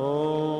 de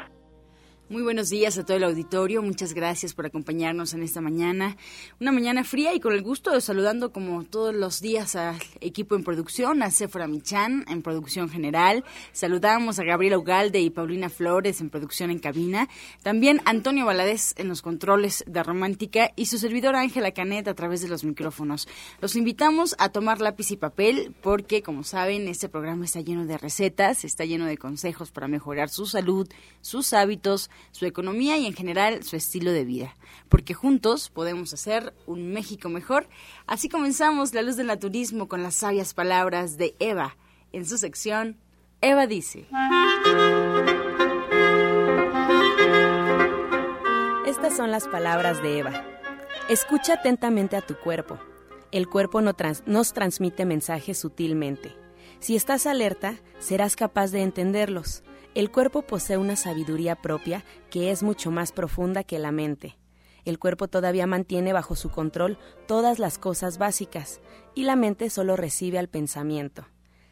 Muy buenos días a todo el auditorio. Muchas gracias por acompañarnos en esta mañana. Una mañana fría y con el gusto de saludando como todos los días al equipo en producción, a Sephora Michan en producción general. Saludamos a Gabriela Ugalde y Paulina Flores en producción en cabina. También Antonio Valadez en los controles de Romántica y su servidora Ángela Canet a través de los micrófonos. Los invitamos a tomar lápiz y papel porque, como saben, este programa está lleno de recetas, está lleno de consejos para mejorar su salud, sus hábitos, su economía y en general su estilo de vida. Porque juntos podemos hacer un México mejor. Así comenzamos La Luz del Naturismo con las sabias palabras de Eva en su sección Eva dice. Estas son las palabras de Eva. Escucha atentamente a tu cuerpo. El cuerpo no nos transmite mensajes sutilmente. Si estás alerta, serás capaz de entenderlos. El cuerpo posee una sabiduría propia que es mucho más profunda que la mente. El cuerpo todavía mantiene bajo su control todas las cosas básicas y la mente solo recibe al pensamiento.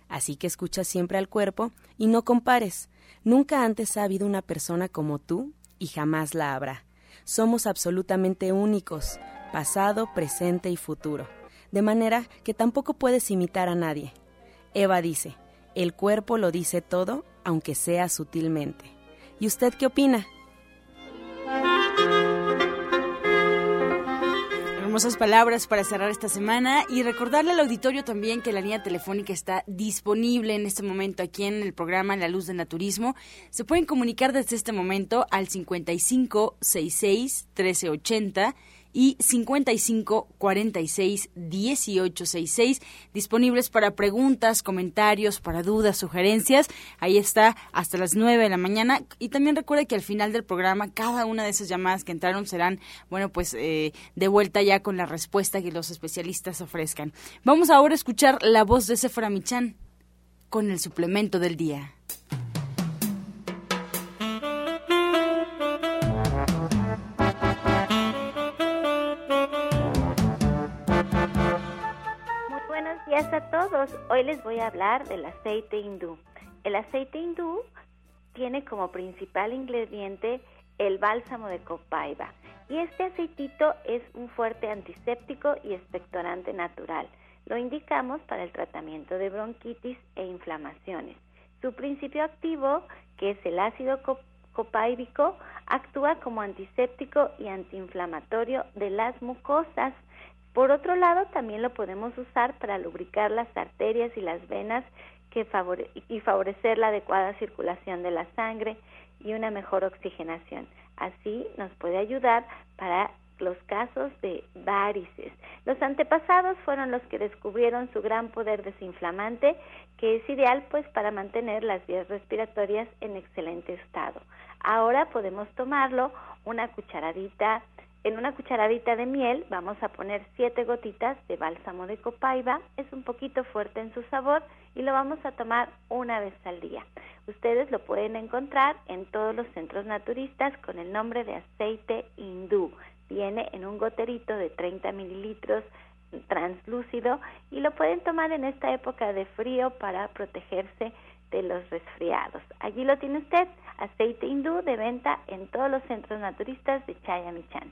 Así que escucha siempre al cuerpo y no compares. Nunca antes ha habido una persona como tú y jamás la habrá. Somos absolutamente únicos, pasado, presente y futuro, de manera que tampoco puedes imitar a nadie. Eva dice, el cuerpo lo dice todo aunque sea sutilmente. ¿Y usted qué opina? Hermosas palabras para cerrar esta semana y recordarle al auditorio también que la línea telefónica está disponible en este momento aquí en el programa La Luz del Naturismo. Se pueden comunicar desde este momento al 5566 1380 y 55 46 18 66 disponibles para preguntas, comentarios, para dudas, sugerencias. Ahí está hasta las 9 de la mañana y también recuerde que al final del programa cada una de esas llamadas que entraron serán, bueno, pues eh, de vuelta ya con la respuesta que los especialistas ofrezcan. Vamos ahora a escuchar la voz de Sephora Michan con el suplemento del día. A todos. Hoy les voy a hablar del aceite hindú. El aceite hindú tiene como principal ingrediente el bálsamo de copaiba y este aceitito es un fuerte antiséptico y expectorante natural. Lo indicamos para el tratamiento de bronquitis e inflamaciones. Su principio activo, que es el ácido copaibico, actúa como antiséptico y antiinflamatorio de las mucosas por otro lado, también lo podemos usar para lubricar las arterias y las venas y favorecer la adecuada circulación de la sangre y una mejor oxigenación. Así nos puede ayudar para los casos de varices. Los antepasados fueron los que descubrieron su gran poder desinflamante, que es ideal pues para mantener las vías respiratorias en excelente estado. Ahora podemos tomarlo una cucharadita en una cucharadita de miel vamos a poner siete gotitas de bálsamo de copaiba. Es un poquito fuerte en su sabor y lo vamos a tomar una vez al día. Ustedes lo pueden encontrar en todos los centros naturistas con el nombre de aceite hindú. Viene en un goterito de 30 mililitros translúcido y lo pueden tomar en esta época de frío para protegerse de los resfriados. Allí lo tiene usted, aceite hindú de venta en todos los centros naturistas de Chayamichan.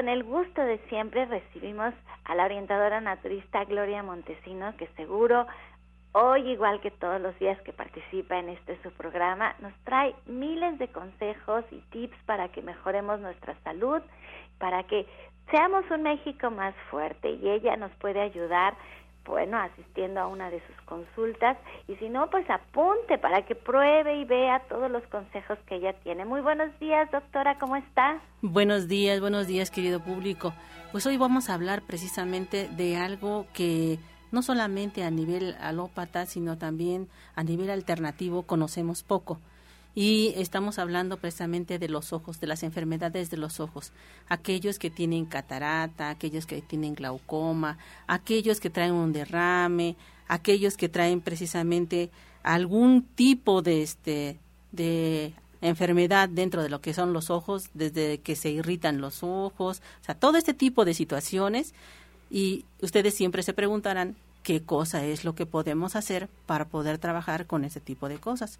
Con el gusto de siempre recibimos a la orientadora naturista Gloria Montesino, que seguro hoy, igual que todos los días que participa en este su programa, nos trae miles de consejos y tips para que mejoremos nuestra salud, para que seamos un México más fuerte y ella nos puede ayudar bueno, asistiendo a una de sus consultas y si no, pues apunte para que pruebe y vea todos los consejos que ella tiene. Muy buenos días, doctora, ¿cómo está? Buenos días, buenos días, querido público. Pues hoy vamos a hablar precisamente de algo que no solamente a nivel alópata, sino también a nivel alternativo conocemos poco y estamos hablando precisamente de los ojos, de las enfermedades de los ojos, aquellos que tienen catarata, aquellos que tienen glaucoma, aquellos que traen un derrame, aquellos que traen precisamente algún tipo de este de enfermedad dentro de lo que son los ojos, desde que se irritan los ojos, o sea, todo este tipo de situaciones y ustedes siempre se preguntarán qué cosa es lo que podemos hacer para poder trabajar con ese tipo de cosas.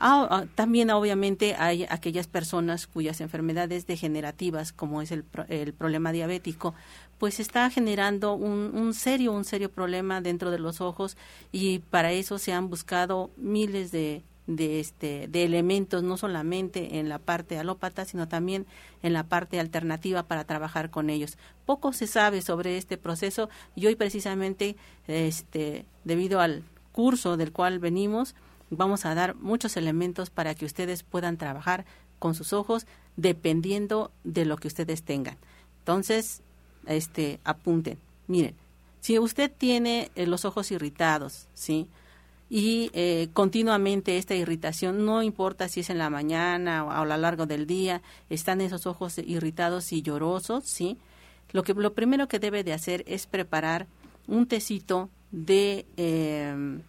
Ah, ah, también obviamente hay aquellas personas cuyas enfermedades degenerativas, como es el, el problema diabético, pues está generando un, un, serio, un serio problema dentro de los ojos y para eso se han buscado miles de, de, este, de elementos, no solamente en la parte alópata, sino también en la parte alternativa para trabajar con ellos. Poco se sabe sobre este proceso y hoy precisamente, este, debido al curso del cual venimos, vamos a dar muchos elementos para que ustedes puedan trabajar con sus ojos dependiendo de lo que ustedes tengan. Entonces, este, apunten. Miren, si usted tiene eh, los ojos irritados, ¿sí? Y eh, continuamente esta irritación, no importa si es en la mañana o a lo largo del día, están esos ojos irritados y llorosos, ¿sí? Lo, que, lo primero que debe de hacer es preparar un tecito de eh,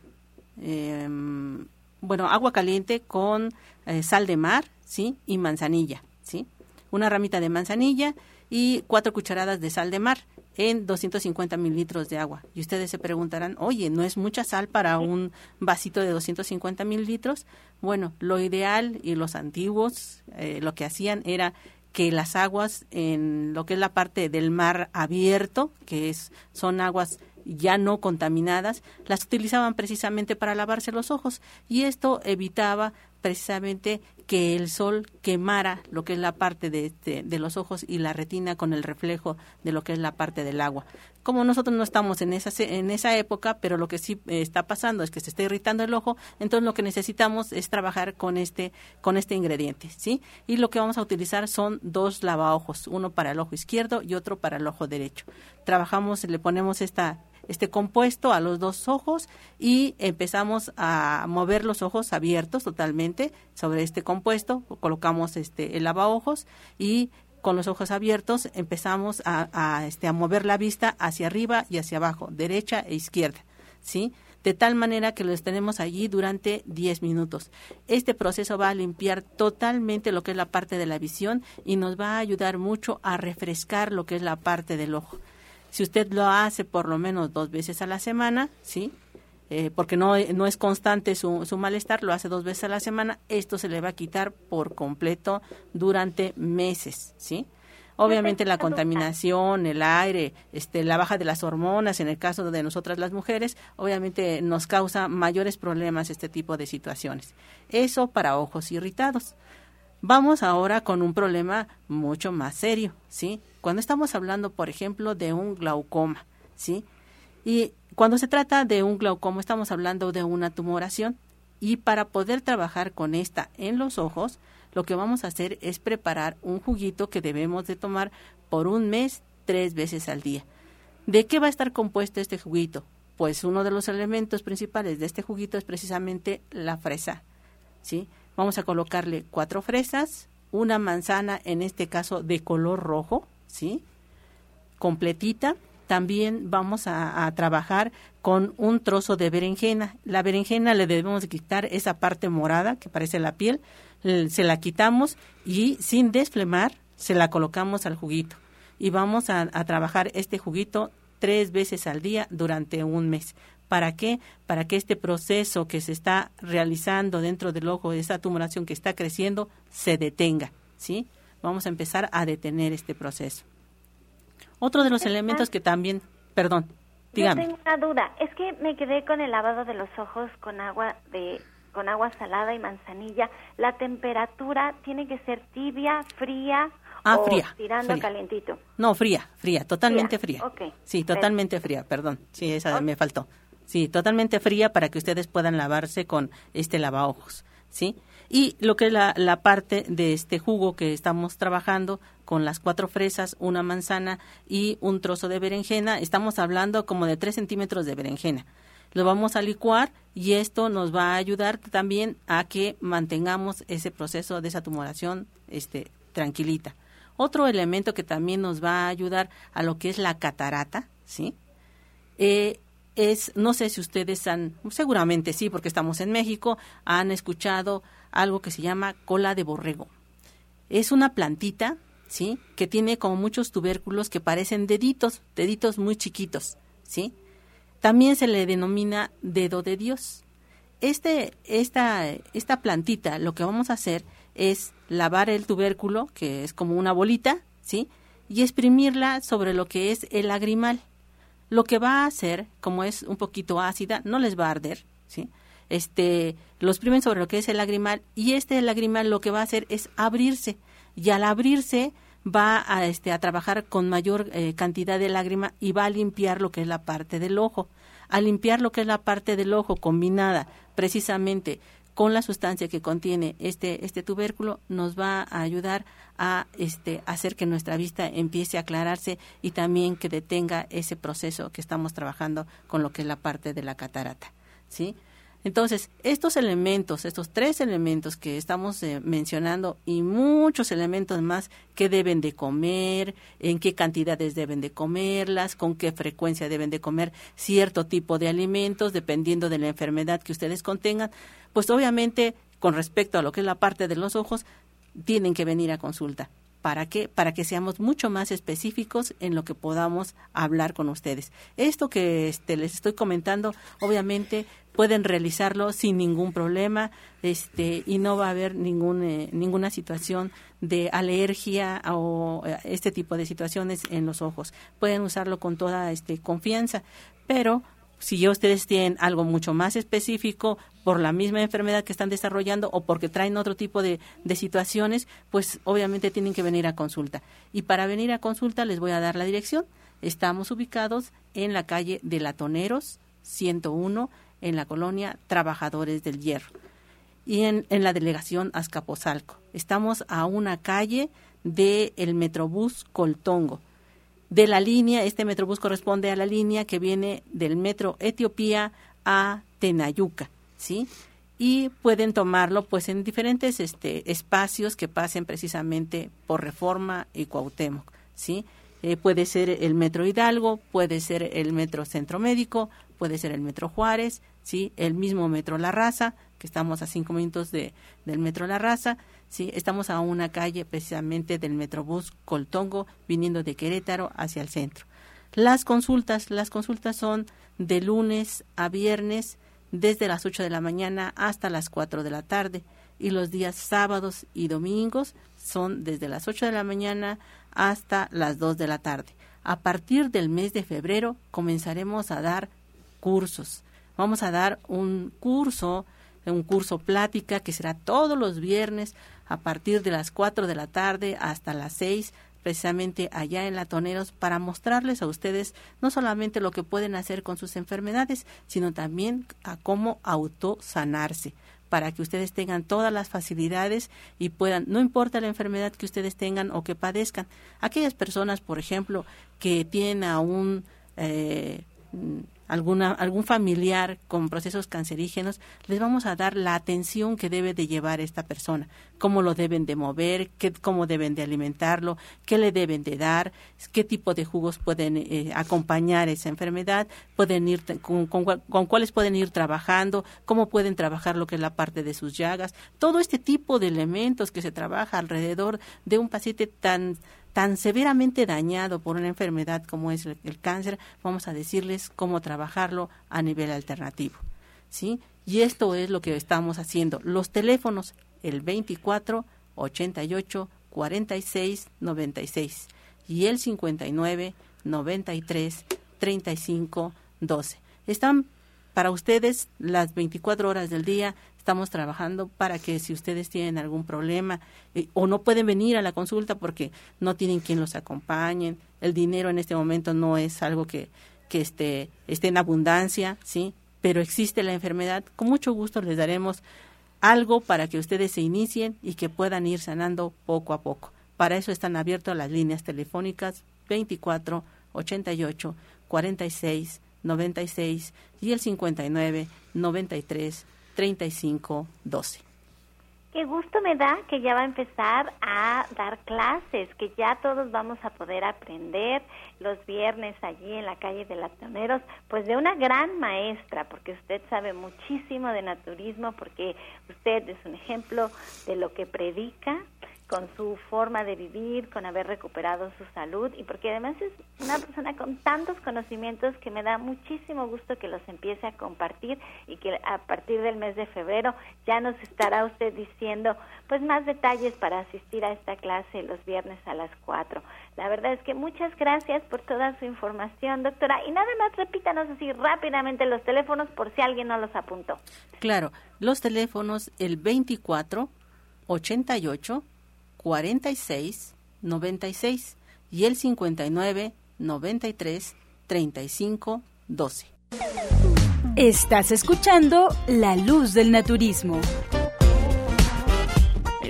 Em, bueno, agua caliente con eh, sal de mar, ¿sí? Y manzanilla, ¿sí? Una ramita de manzanilla y cuatro cucharadas de sal de mar en 250 mililitros de agua. Y ustedes se preguntarán, oye, ¿no es mucha sal para un vasito de 250 mililitros? Bueno, lo ideal y los antiguos eh, lo que hacían era que las aguas en lo que es la parte del mar abierto, que es, son aguas ya no contaminadas, las utilizaban precisamente para lavarse los ojos y esto evitaba precisamente que el sol quemara lo que es la parte de, de, los ojos y la retina con el reflejo de lo que es la parte del agua. Como nosotros no estamos en esa, en esa época, pero lo que sí eh, está pasando es que se está irritando el ojo, entonces lo que necesitamos es trabajar con este, con este ingrediente, ¿sí? Y lo que vamos a utilizar son dos lavaojos, uno para el ojo izquierdo y otro para el ojo derecho. Trabajamos, le ponemos esta, este compuesto a los dos ojos y empezamos a mover los ojos abiertos totalmente sobre este compuesto, colocamos este el lavaojos y con los ojos abiertos empezamos a, a, este, a mover la vista hacia arriba y hacia abajo, derecha e izquierda, ¿sí? de tal manera que los tenemos allí durante 10 minutos. Este proceso va a limpiar totalmente lo que es la parte de la visión y nos va a ayudar mucho a refrescar lo que es la parte del ojo. Si usted lo hace por lo menos dos veces a la semana, ¿sí? Eh, porque no, no es constante su, su malestar, lo hace dos veces a la semana, esto se le va a quitar por completo durante meses, ¿sí? Obviamente la contaminación, el aire, este, la baja de las hormonas, en el caso de nosotras las mujeres, obviamente nos causa mayores problemas este tipo de situaciones. Eso para ojos irritados. Vamos ahora con un problema mucho más serio, ¿sí? Cuando estamos hablando, por ejemplo, de un glaucoma, ¿sí? Y cuando se trata de un glaucoma, estamos hablando de una tumoración. Y para poder trabajar con esta en los ojos, lo que vamos a hacer es preparar un juguito que debemos de tomar por un mes tres veces al día. ¿De qué va a estar compuesto este juguito? Pues uno de los elementos principales de este juguito es precisamente la fresa, ¿sí? Vamos a colocarle cuatro fresas, una manzana, en este caso de color rojo, ¿sí? Completita. También vamos a, trabajar con un trozo de berenjena. La berenjena le debemos quitar esa parte morada que parece la piel, se la quitamos y sin desflemar se la colocamos al juguito. y vamos a, a trabajar este juguito tres veces al día durante un mes. ¿Para qué? Para que este proceso que se está realizando dentro del ojo, esta tumoración que está creciendo, se detenga, ¿sí? Vamos a empezar a detener este proceso. Otro de los elementos que también, perdón, dígame. Yo tengo una duda, es que me quedé con el lavado de los ojos con agua de con agua salada y manzanilla. La temperatura tiene que ser tibia, fría Ah, o fría. tirando fría. calientito. No, fría, fría, totalmente Fría, fría. Sí, totalmente fría, perdón. Sí, esa me faltó. Sí, totalmente fría para que ustedes puedan lavarse con este lavaojos, ¿sí? Y lo que es la, la parte de este jugo que estamos trabajando con las cuatro fresas, una manzana y un trozo de berenjena, estamos hablando como de tres centímetros de berenjena. Lo vamos a licuar y esto nos va a ayudar también a que mantengamos ese proceso de esa tumoración este, tranquilita. Otro elemento que también nos va a ayudar a lo que es la catarata, ¿sí? Eh, es, no sé si ustedes han, seguramente sí, porque estamos en México, han escuchado algo que se llama cola de borrego. Es una plantita, ¿sí? Que tiene como muchos tubérculos que parecen deditos, deditos muy chiquitos, ¿sí? También se le denomina dedo de Dios. Este, esta, esta plantita, lo que vamos a hacer es lavar el tubérculo, que es como una bolita, ¿sí? Y exprimirla sobre lo que es el lagrimal. Lo que va a hacer, como es un poquito ácida, no les va a arder, ¿sí? Este, lo exprimen sobre lo que es el lagrimal y este lagrimal lo que va a hacer es abrirse y al abrirse va a, este, a trabajar con mayor eh, cantidad de lágrima y va a limpiar lo que es la parte del ojo. Al limpiar lo que es la parte del ojo combinada precisamente con la sustancia que contiene este, este tubérculo, nos va a ayudar a este, hacer que nuestra vista empiece a aclararse y también que detenga ese proceso que estamos trabajando con lo que es la parte de la catarata. ¿sí? Entonces, estos elementos, estos tres elementos que estamos eh, mencionando y muchos elementos más que deben de comer, en qué cantidades deben de comerlas, con qué frecuencia deben de comer cierto tipo de alimentos, dependiendo de la enfermedad que ustedes contengan, pues obviamente con respecto a lo que es la parte de los ojos, tienen que venir a consulta. ¿Para qué? Para que seamos mucho más específicos en lo que podamos hablar con ustedes. Esto que este, les estoy comentando, obviamente pueden realizarlo sin ningún problema este, y no va a haber ningún, eh, ninguna situación de alergia o eh, este tipo de situaciones en los ojos. Pueden usarlo con toda este, confianza, pero si ya ustedes tienen algo mucho más específico por la misma enfermedad que están desarrollando o porque traen otro tipo de, de, situaciones, pues obviamente tienen que venir a consulta. Y para venir a consulta les voy a dar la dirección. Estamos ubicados en la calle de Latoneros 101 en la colonia Trabajadores del Hierro y en, la delegación Azcapotzalco. Estamos a una calle del el Metrobús Coltongo de la línea, este Metrobús corresponde a la línea que viene del Metro Etiopía a Tenayuca, ¿sí? Y pueden tomarlo pues en diferentes este, espacios que pasen precisamente por Reforma y Cuauhtémoc, ¿sí? Eh, puede ser el Metro Hidalgo, puede ser el Metro Centro Médico, puede ser el Metro Juárez, ¿sí? El mismo Metro La Raza, que estamos a cinco minutos de, del Metro La Raza, ¿sí? Estamos a una calle precisamente del Metrobús Coltongo, viniendo de Querétaro hacia el centro. Las consultas, las consultas son de lunes a viernes, desde las 8 de la mañana hasta las 4 de la tarde, y los días sábados y domingos son desde las 8 de la mañana hasta las 2 de la tarde. A partir del mes de febrero comenzaremos a dar cursos. Vamos a dar un curso, un curso plática que será todos los viernes a partir de las 4 de la tarde hasta las 6 precisamente allá en Latoneros para mostrarles a ustedes no solamente lo que pueden hacer con sus enfermedades, sino también a cómo autosanarse para que ustedes tengan todas las facilidades y puedan, no importa la enfermedad que ustedes tengan o que padezcan, aquellas personas, por ejemplo, que tienen aún eh, alguna, algún familiar con procesos cancerígenos, les vamos a dar la atención que debe de llevar esta persona, cómo lo deben de mover, qué, cómo deben de alimentarlo, qué le deben de dar, qué tipo de jugos pueden eh, acompañar esa enfermedad, pueden ir con, con, con, cuáles pueden ir trabajando, cómo pueden trabajar lo que es la parte de sus llagas, todo este tipo de elementos que se trabaja alrededor de un paciente tan tan severamente dañado por una enfermedad como es el, cáncer, vamos a decirles cómo trabajarlo a nivel alternativo. ¿sí? Y esto es lo que estamos haciendo. Los teléfonos, el 24 88 46 96 y el 59 93 35 12. Están para ustedes las 24 horas del día estamos trabajando para que si ustedes tienen algún problema eh, o no pueden venir a la consulta porque no tienen quien los acompañe, el dinero en este momento no es algo que, que esté, esté en abundancia, ¿sí? Pero existe la enfermedad, con mucho gusto les daremos algo para que ustedes se inicien y que puedan ir sanando poco a poco. Para eso están abiertas las líneas telefónicas 24 88 46 96 y el 59 93 35 12. Qué gusto me da que ya va a empezar a dar clases, que ya todos vamos a poder aprender los viernes allí en la calle de Latoneros, pues de una gran maestra, porque usted sabe muchísimo de naturismo, porque usted es un ejemplo de lo que predica, con su forma de vivir, con haber recuperado su salud y porque además es una persona con tantos conocimientos que me da muchísimo gusto que los empiece a compartir y que a partir del mes de febrero ya nos estará usted diciendo pues más detalles para asistir a esta clase los viernes a las 4. La verdad es que muchas gracias por toda su información, doctora. Y nada más repítanos así rápidamente los teléfonos por si alguien no los apuntó. Claro, los teléfonos el 24 88 46 96 y el 59 93 35 12. Estás escuchando La Luz del Naturismo.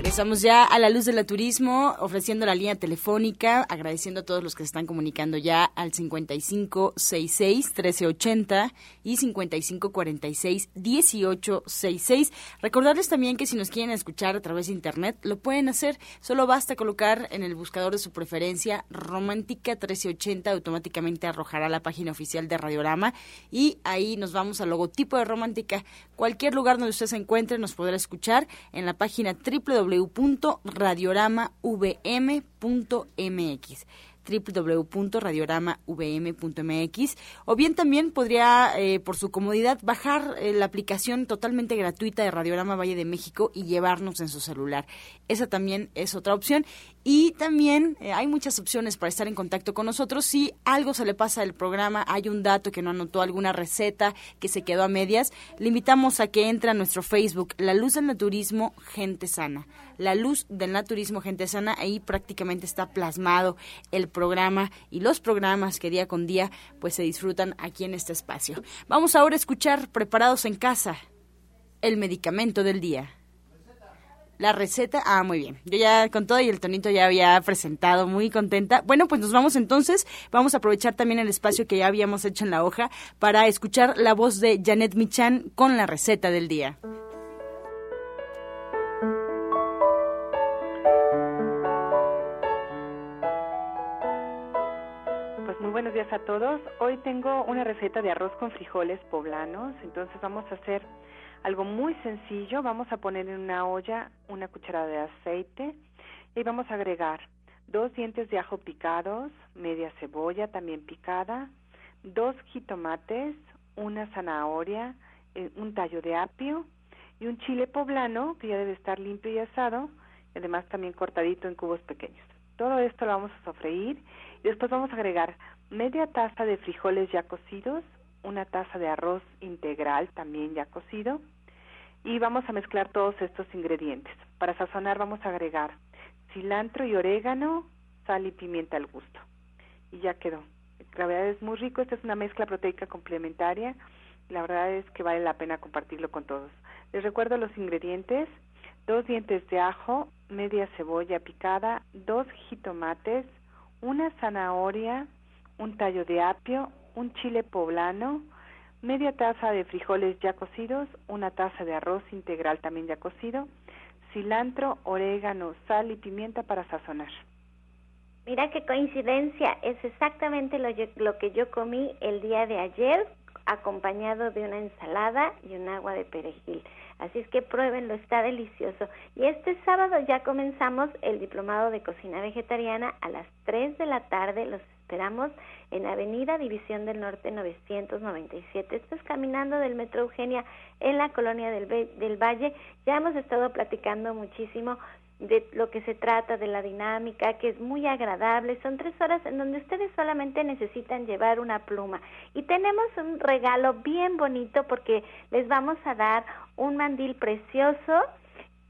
Estamos ya a la luz del turismo, ofreciendo la línea telefónica, agradeciendo a todos los que se están comunicando ya al 5566-1380 y 5546-1866. Recordarles también que si nos quieren escuchar a través de internet, lo pueden hacer. Solo basta colocar en el buscador de su preferencia Romántica 1380, automáticamente arrojará la página oficial de Radiorama y ahí nos vamos al logotipo de Romántica. Cualquier lugar donde usted se encuentre nos podrá escuchar en la página www www.radioramavm.mx www.radioramavm.mx o bien también podría, eh, por su comodidad, bajar eh, la aplicación totalmente gratuita de Radiorama Valle de México y llevarnos en su celular. Esa también es otra opción. Y también eh, hay muchas opciones para estar en contacto con nosotros. Si algo se le pasa del programa, hay un dato que no anotó, alguna receta que se quedó a medias, le invitamos a que entre a nuestro Facebook, La Luz del Naturismo Gente Sana. La Luz del Naturismo Gente Sana, ahí prácticamente está plasmado el programa y los programas que día con día pues se disfrutan aquí en este espacio. Vamos ahora a escuchar Preparados en Casa, el medicamento del día. La receta, ah, muy bien. Yo ya con todo y el tonito ya había presentado, muy contenta. Bueno, pues nos vamos entonces. Vamos a aprovechar también el espacio que ya habíamos hecho en la hoja para escuchar la voz de Janet Michan con la receta del día. Pues muy buenos días a todos. Hoy tengo una receta de arroz con frijoles poblanos, entonces vamos a hacer algo muy sencillo, vamos a poner en una olla una cucharada de aceite y vamos a agregar dos dientes de ajo picados, media cebolla también picada, dos jitomates, una zanahoria, eh, un tallo de apio y un chile poblano que ya debe estar limpio y asado, y además también cortadito en cubos pequeños. Todo esto lo vamos a sofreír y después vamos a agregar media taza de frijoles ya cocidos, una taza de arroz integral también ya cocido, y vamos a mezclar todos estos ingredientes. Para sazonar vamos a agregar cilantro y orégano, sal y pimienta al gusto. Y ya quedó. La verdad es muy rico, esta es una mezcla proteica complementaria. La verdad es que vale la pena compartirlo con todos. Les recuerdo los ingredientes. Dos dientes de ajo, media cebolla picada, dos jitomates, una zanahoria, un tallo de apio, un chile poblano, media taza de frijoles ya cocidos, una taza de arroz integral también ya cocido, cilantro, orégano, sal y pimienta para sazonar. Mira qué coincidencia, es exactamente lo, lo que yo comí el día de ayer acompañado de una ensalada y un agua de perejil. Así es que pruébenlo, está delicioso. Y este sábado ya comenzamos el diplomado de cocina vegetariana a las 3 de la tarde. Los esperamos en Avenida División del Norte 997. Esto es caminando del Metro Eugenia en la colonia del, del Valle. Ya hemos estado platicando muchísimo de lo que se trata, de la dinámica, que es muy agradable. Son tres horas en donde ustedes solamente necesitan llevar una pluma. Y tenemos un regalo bien bonito porque les vamos a dar un mandil precioso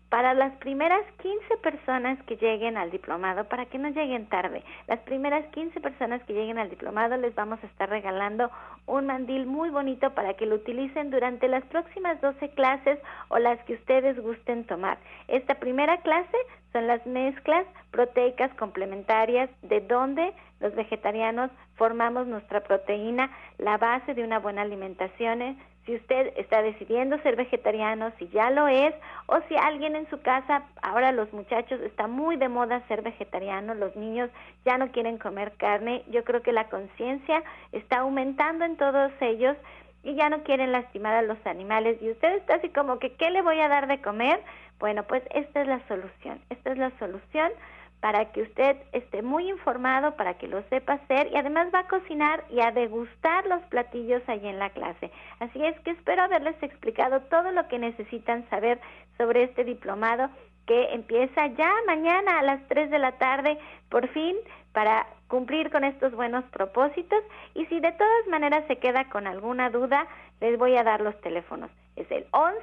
para las primeras 15 personas que lleguen al diplomado, para que no lleguen tarde, las primeras 15 personas que lleguen al diplomado les vamos a estar regalando un mandil muy bonito para que lo utilicen durante las próximas 12 clases o las que ustedes gusten tomar. Esta primera clase son las mezclas proteicas complementarias de donde los vegetarianos formamos nuestra proteína, la base de una buena alimentación si usted está decidiendo ser vegetariano, si ya lo es, o si alguien en su casa, ahora los muchachos, está muy de moda ser vegetariano, los niños ya no quieren comer carne, yo creo que la conciencia está aumentando en todos ellos y ya no quieren lastimar a los animales y usted está así como que, ¿qué le voy a dar de comer? Bueno, pues esta es la solución, esta es la solución para que usted esté muy informado, para que lo sepa hacer y además va a cocinar y a degustar los platillos ahí en la clase. Así es que espero haberles explicado todo lo que necesitan saber sobre este diplomado que empieza ya mañana a las 3 de la tarde, por fin, para cumplir con estos buenos propósitos. Y si de todas maneras se queda con alguna duda, les voy a dar los teléfonos. Es el 11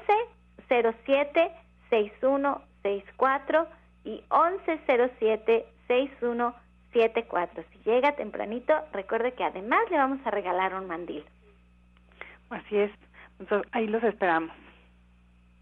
07 6164 y 1107-6174. Si llega tempranito, recuerde que además le vamos a regalar un mandil. Así es, Entonces, ahí los esperamos.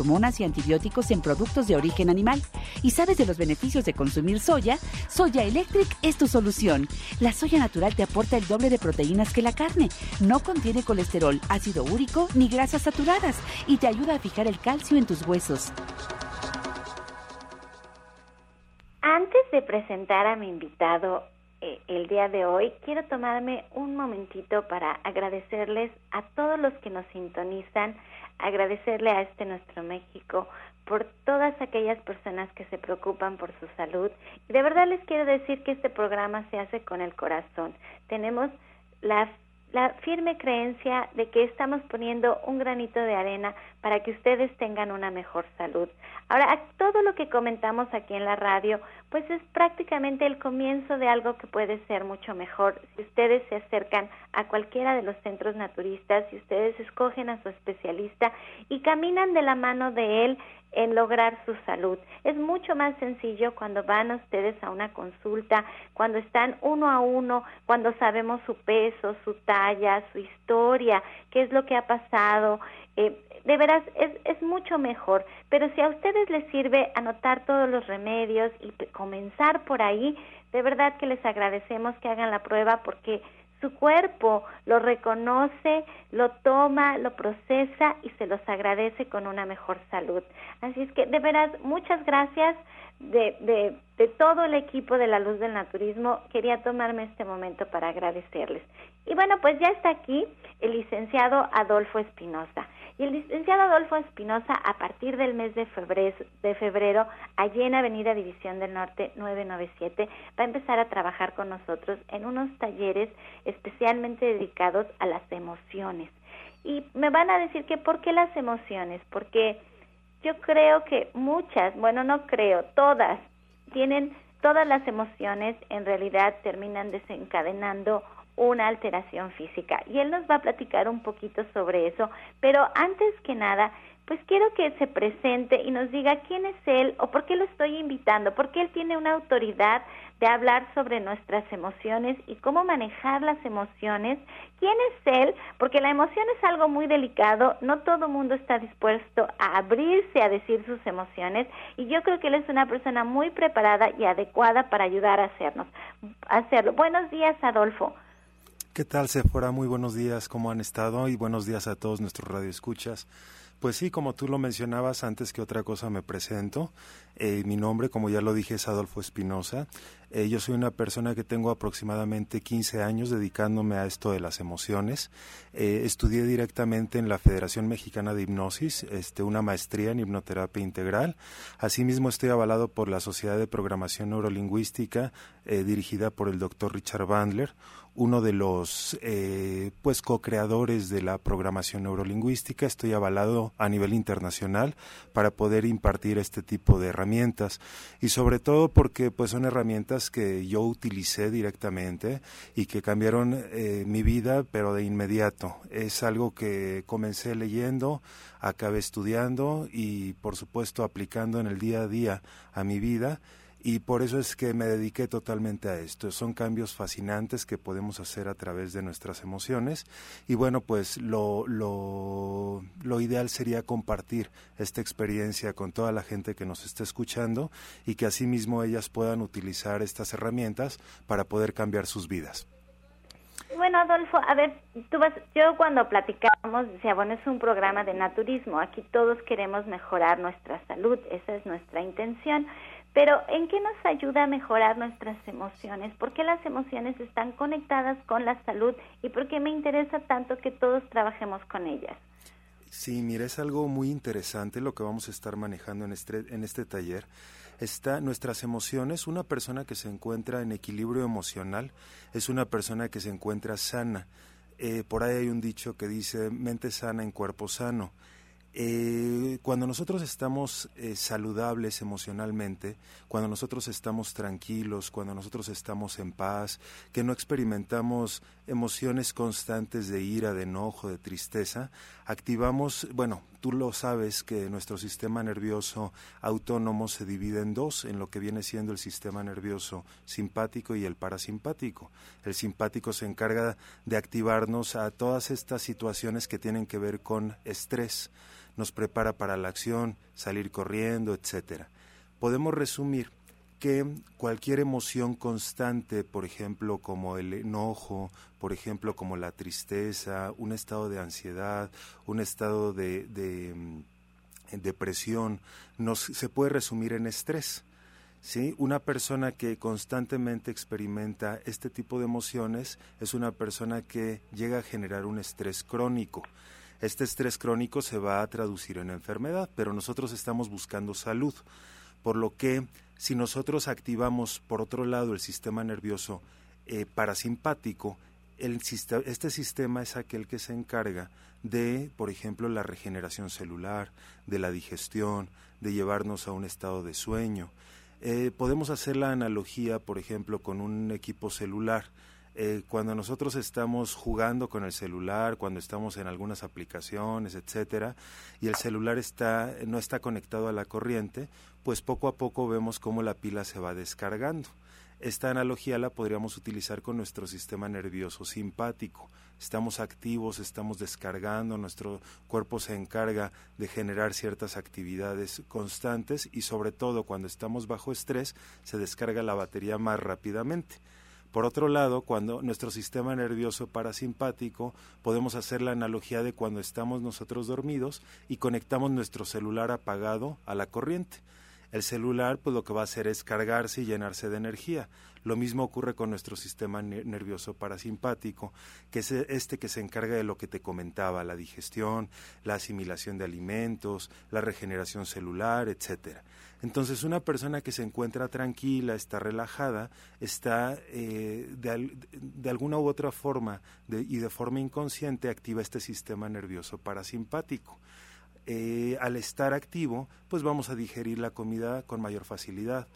hormonas y antibióticos en productos de origen animal y sabes de los beneficios de consumir soya, Soya Electric es tu solución. La soya natural te aporta el doble de proteínas que la carne, no contiene colesterol, ácido úrico ni grasas saturadas y te ayuda a fijar el calcio en tus huesos. Antes de presentar a mi invitado eh, el día de hoy, quiero tomarme un momentito para agradecerles a todos los que nos sintonizan agradecerle a este nuestro México por todas aquellas personas que se preocupan por su salud. Y de verdad les quiero decir que este programa se hace con el corazón. Tenemos la la firme creencia de que estamos poniendo un granito de arena para que ustedes tengan una mejor salud. Ahora, todo lo que comentamos aquí en la radio, pues es prácticamente el comienzo de algo que puede ser mucho mejor. Si ustedes se acercan a cualquiera de los centros naturistas, si ustedes escogen a su especialista y caminan de la mano de él, en lograr su salud. Es mucho más sencillo cuando van ustedes a una consulta, cuando están uno a uno, cuando sabemos su peso, su talla, su historia, qué es lo que ha pasado. Eh, de veras, es, es mucho mejor. Pero si a ustedes les sirve anotar todos los remedios y comenzar por ahí, de verdad que les agradecemos que hagan la prueba porque su cuerpo lo reconoce, lo toma, lo procesa y se los agradece con una mejor salud. Así es que de veras, muchas gracias de, de, de todo el equipo de la Luz del Naturismo. Quería tomarme este momento para agradecerles. Y bueno, pues ya está aquí el licenciado Adolfo Espinosa. Y el licenciado Adolfo Espinosa, a partir del mes de febrero, de febrero, allí en Avenida División del Norte 997, va a empezar a trabajar con nosotros en unos talleres especialmente dedicados a las emociones. Y me van a decir que, ¿por qué las emociones? Porque yo creo que muchas, bueno, no creo, todas, tienen, todas las emociones en realidad terminan desencadenando una alteración física. Y él nos va a platicar un poquito sobre eso, pero antes que nada, pues quiero que se presente y nos diga quién es él o por qué lo estoy invitando, porque él tiene una autoridad de hablar sobre nuestras emociones y cómo manejar las emociones. ¿Quién es él? Porque la emoción es algo muy delicado, no todo mundo está dispuesto a abrirse a decir sus emociones y yo creo que él es una persona muy preparada y adecuada para ayudar a hacernos hacerlo. Buenos días, Adolfo. ¿Qué tal, Sephora? Muy buenos días, ¿cómo han estado? Y buenos días a todos nuestros radioescuchas. Pues sí, como tú lo mencionabas, antes que otra cosa me presento. Eh, mi nombre, como ya lo dije, es Adolfo Espinosa. Eh, yo soy una persona que tengo aproximadamente 15 años dedicándome a esto de las emociones. Eh, estudié directamente en la Federación Mexicana de Hipnosis, este, una maestría en hipnoterapia integral. Asimismo, estoy avalado por la Sociedad de Programación Neurolingüística, dirigida por el doctor Richard Bandler, uno de los eh, pues co-creadores de la programación neurolingüística. Estoy avalado a nivel internacional para poder impartir este tipo de herramientas y sobre todo porque pues son herramientas que yo utilicé directamente y que cambiaron eh, mi vida pero de inmediato. Es algo que comencé leyendo, acabé estudiando y por supuesto aplicando en el día a día a mi vida y por eso es que me dediqué totalmente a esto. Son cambios fascinantes que podemos hacer a través de nuestras emociones y bueno, pues lo, lo, lo ideal sería compartir esta experiencia con toda la gente que nos está escuchando y que asimismo ellas puedan utilizar estas herramientas para poder cambiar sus vidas. Bueno, Adolfo, a ver, tú vas, yo cuando platicábamos decía, bueno, es un programa de naturismo, aquí todos queremos mejorar nuestra salud, esa es nuestra intención. Pero ¿en qué nos ayuda a mejorar nuestras emociones? ¿Por qué las emociones están conectadas con la salud y por qué me interesa tanto que todos trabajemos con ellas? Sí, mira, es algo muy interesante lo que vamos a estar manejando en este, en este taller. Está nuestras emociones, una persona que se encuentra en equilibrio emocional es una persona que se encuentra sana. Eh, por ahí hay un dicho que dice mente sana en cuerpo sano. Eh, cuando nosotros estamos eh, saludables emocionalmente, cuando nosotros estamos tranquilos, cuando nosotros estamos en paz, que no experimentamos emociones constantes de ira, de enojo, de tristeza, activamos, bueno, tú lo sabes que nuestro sistema nervioso autónomo se divide en dos, en lo que viene siendo el sistema nervioso simpático y el parasimpático. El simpático se encarga de activarnos a todas estas situaciones que tienen que ver con estrés nos prepara para la acción, salir corriendo, etcétera. Podemos resumir que cualquier emoción constante, por ejemplo, como el enojo, por ejemplo, como la tristeza, un estado de ansiedad, un estado de, mm, depresión, nos, se puede resumir en estrés. ¿sí? Una persona que constantemente experimenta este tipo de emociones es una persona que llega a generar un estrés crónico. Este estrés crónico se va a traducir en enfermedad, pero nosotros estamos buscando salud, por lo que si nosotros activamos por otro lado el sistema nervioso eh, parasimpático, este sistema es aquel que se encarga de, por ejemplo, la regeneración celular, de la digestión, de llevarnos a un estado de sueño. Eh, podemos hacer la analogía, por ejemplo, con un equipo celular. Eh, cuando nosotros estamos jugando con el celular, cuando estamos en algunas aplicaciones, etcétera, y el celular está no está conectado a la corriente, pues poco a poco vemos cómo la pila se va descargando. Esta analogía la podríamos utilizar con nuestro sistema nervioso simpático. Estamos activos, estamos descargando, nuestro cuerpo se encarga de generar ciertas actividades constantes y sobre todo cuando estamos bajo estrés se descarga la batería más rápidamente. Por otro lado, cuando nuestro sistema nervioso parasimpático, podemos hacer la analogía de cuando estamos nosotros dormidos y conectamos nuestro celular apagado a la corriente. El celular, pues lo que va a hacer es cargarse y llenarse de energía. Lo mismo ocurre con nuestro sistema nervioso parasimpático, que es este que se encarga de lo que te comentaba, la digestión, la asimilación de alimentos, la regeneración celular, etcétera. Entonces, una persona que se encuentra tranquila, está relajada, está eh, de, alguna u otra forma y de forma inconsciente activa este sistema nervioso parasimpático. Eh, al estar activo, pues vamos a digerir la comida con mayor facilidad.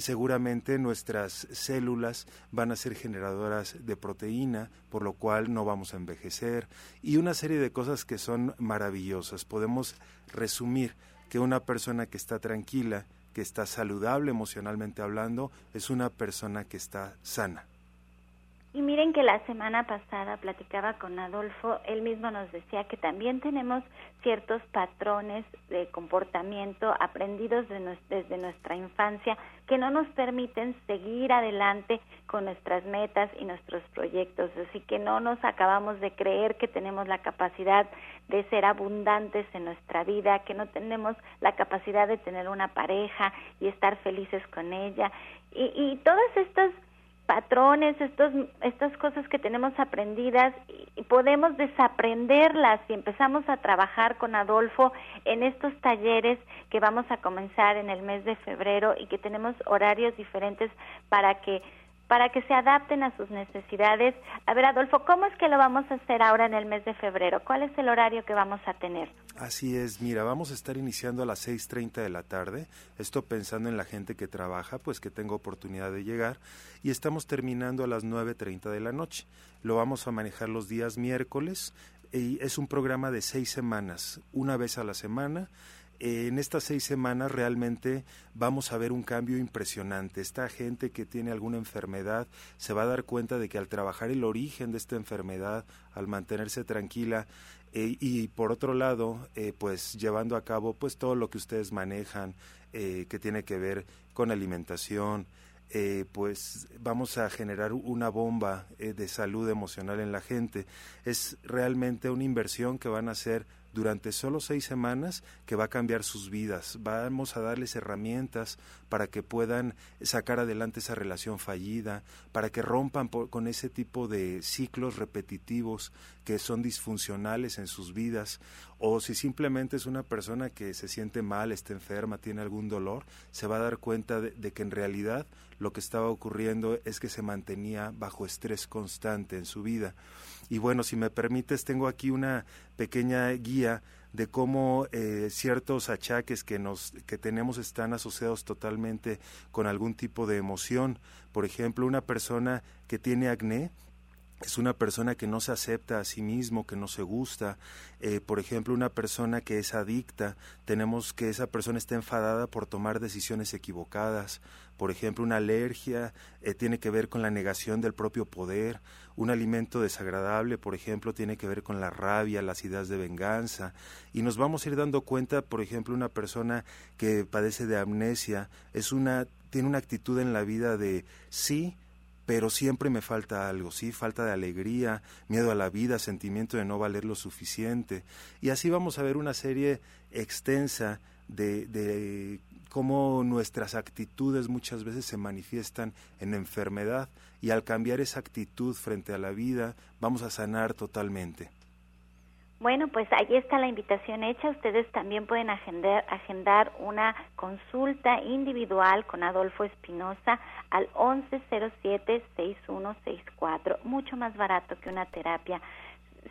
Seguramente nuestras células van a ser generadoras de proteína, por lo cual no vamos a envejecer y una serie de cosas que son maravillosas. Podemos resumir que una persona que está tranquila, que está saludable emocionalmente hablando, es una persona que está sana. Y miren que la semana pasada platicaba con Adolfo, él mismo nos decía que también tenemos ciertos patrones de comportamiento aprendidos desde nuestra infancia que no nos permiten seguir adelante con nuestras metas y nuestros proyectos. Así que no nos acabamos de creer que tenemos la capacidad de ser abundantes en nuestra vida, que no tenemos la capacidad de tener una pareja y estar felices con ella. Y, y todas estas patrones, estos, estas cosas que tenemos aprendidas y podemos desaprenderlas y empezamos a trabajar con Adolfo en estos talleres que vamos a comenzar en el mes de febrero y que tenemos horarios diferentes para que para que se adapten a sus necesidades. A ver, Adolfo, ¿cómo es que lo vamos a hacer ahora en el mes de febrero? ¿Cuál es el horario que vamos a tener? Así es, mira, vamos a estar iniciando a las 6.30 de la tarde, esto pensando en la gente que trabaja, pues que tengo oportunidad de llegar, y estamos terminando a las 9.30 de la noche. Lo vamos a manejar los días miércoles, y es un programa de seis semanas, una vez a la semana, en estas seis semanas realmente vamos a ver un cambio impresionante. Esta gente que tiene alguna enfermedad se va a dar cuenta de que al trabajar el origen de esta enfermedad, al mantenerse tranquila, eh, y por otro lado, eh, pues llevando a cabo pues todo lo que ustedes manejan, eh, que tiene que ver con alimentación, pues vamos a generar una bomba de salud emocional en la gente. Es realmente una inversión que van a hacer durante solo seis semanas que va a cambiar sus vidas. Vamos a darles herramientas para que puedan sacar adelante esa relación fallida, para que rompan con ese tipo de ciclos repetitivos que son disfuncionales en sus vidas, o si simplemente es una persona que se siente mal, está enferma, tiene algún dolor, se va a dar cuenta de que en realidad lo que estaba ocurriendo es que se mantenía bajo estrés constante en su vida. Y bueno, si me permites, tengo aquí una pequeña guía de cómo eh, ciertos achaques que nos que tenemos están asociados totalmente con algún tipo de emoción. Por ejemplo, una persona que tiene acné es una persona que no se acepta a sí mismo, que no se gusta. Eh, por ejemplo, una persona que es adicta, tenemos que esa persona está enfadada por tomar decisiones equivocadas. Por ejemplo, una alergia eh, tiene que ver con la negación del propio poder. Un alimento desagradable, por ejemplo, tiene que ver con la rabia, las ideas de venganza. Y nos vamos a ir dando cuenta, por ejemplo, una persona que padece de amnesia es una tiene una actitud en la vida de sí, pero siempre me falta algo, sí, falta de alegría, miedo a la vida, sentimiento de no valer lo suficiente. Y así vamos a ver una serie extensa de, de cómo nuestras actitudes muchas veces se manifiestan en enfermedad y al cambiar esa actitud frente a la vida vamos a sanar totalmente. Bueno, pues ahí está la invitación hecha. Ustedes también pueden agendar, agendar una consulta individual con Adolfo Espinosa al 1107-6164, mucho más barato que una terapia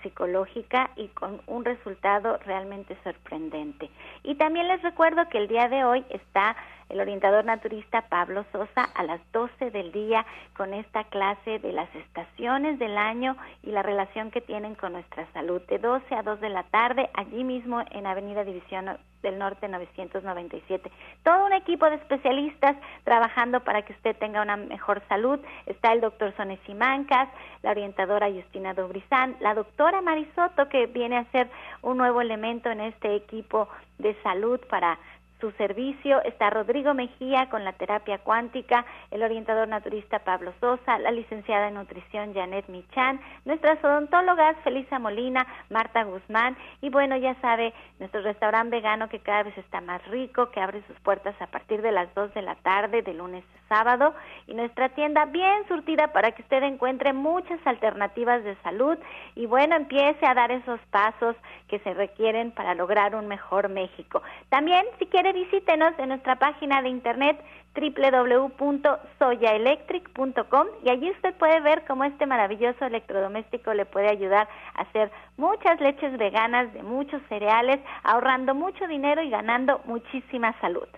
psicológica y con un resultado realmente sorprendente. Y también les recuerdo que el día de hoy está el orientador naturista Pablo Sosa a las 12 del día con esta clase de las estaciones del año y la relación que tienen con nuestra salud. De 12 a 2 de la tarde, allí mismo en Avenida División del Norte 997. Todo un equipo de especialistas trabajando para que usted tenga una mejor salud. Está el doctor Sones Simancas, la orientadora Justina Dobrizán, la doctora Marisoto que viene a ser un nuevo elemento en este equipo de salud para su servicio. Está Rodrigo Mejía con la terapia cuántica, el orientador naturista Pablo Sosa, la licenciada en nutrición Janet Michan, nuestras odontólogas Felisa Molina, Marta Guzmán y bueno, ya sabe, nuestro restaurante vegano que cada vez está más rico, que abre sus puertas a partir de las 2 de la tarde de lunes a sábado y nuestra tienda bien surtida para que usted encuentre muchas alternativas de salud y bueno, empiece a dar esos pasos que se requieren para lograr un mejor México. También, si quiere visítenos en nuestra página de internet www.soyaelectric.com y allí usted puede ver cómo este maravilloso electrodoméstico le puede ayudar a hacer muchas leches veganas de muchos cereales, ahorrando mucho dinero y ganando muchísima salud.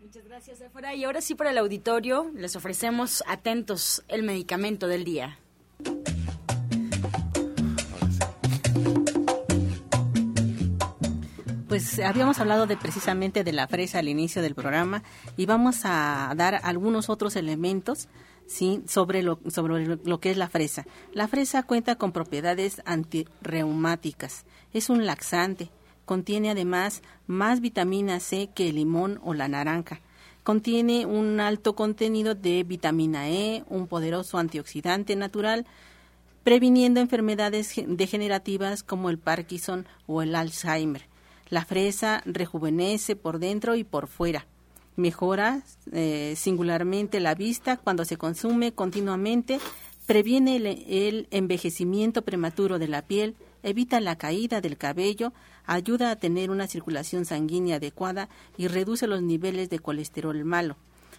Muchas gracias, Sephora. Y ahora sí para el auditorio les ofrecemos atentos el medicamento del día. Pues habíamos hablado de precisamente de la fresa al inicio del programa y vamos a dar algunos otros elementos ¿sí? sobre, lo, sobre lo que es la fresa. La fresa cuenta con propiedades antirreumáticas, es un laxante, contiene además más vitamina C que el limón o la naranja. Contiene un alto contenido de vitamina E, un poderoso antioxidante natural, previniendo enfermedades degenerativas como el Parkinson o el Alzheimer. La fresa rejuvenece por dentro y por fuera. Mejora eh, singularmente la vista cuando se consume continuamente, previene el envejecimiento prematuro de la piel, evita la caída del cabello, ayuda a tener una circulación sanguínea adecuada y reduce los niveles de colesterol malo.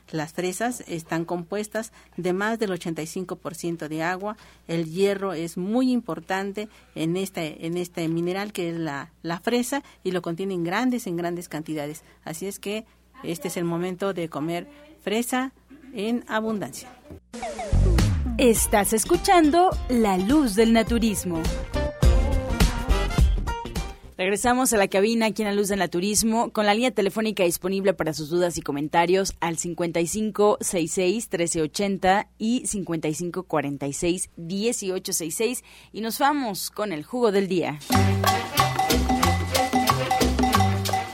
Las fresas están compuestas de más del 85% de agua. El hierro es muy importante en este, en este mineral que es la, la fresa y lo contiene en grandes, en grandes cantidades. Así es que este es el momento de comer fresa en abundancia. Estás escuchando La Luz del Naturismo. Regresamos a la cabina aquí en la Luz del Naturismo con la línea telefónica disponible para sus dudas y comentarios al 5566-1380 y 5546-1866 y nos vamos con el jugo del día.